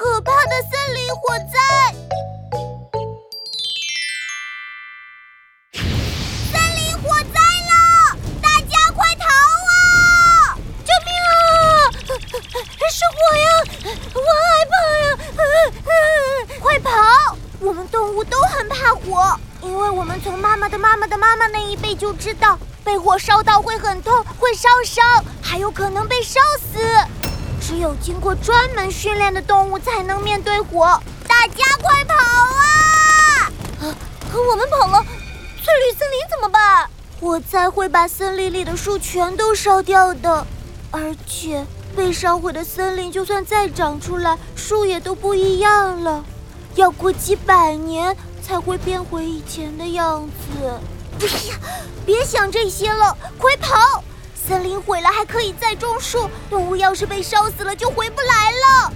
可怕的森林火灾！森林火灾了，大家快逃啊！救命啊！是火呀！我害怕呀！快跑！我们动物都很怕火，因为我们从妈妈的妈妈的妈妈那一辈就知道，被火烧到会很痛，会烧伤，还有可能被烧死。只有经过专门训练的动物才能面对火。大家快跑啊！啊，我们跑了，翠绿森林怎么办？火灾会把森林里的树全都烧掉的，而且被烧毁的森林就算再长出来，树也都不一样了，要过几百年才会变回以前的样子。哎呀，别想这些了，快跑！毁了还可以再种树，动物要是被烧死了就回不来了。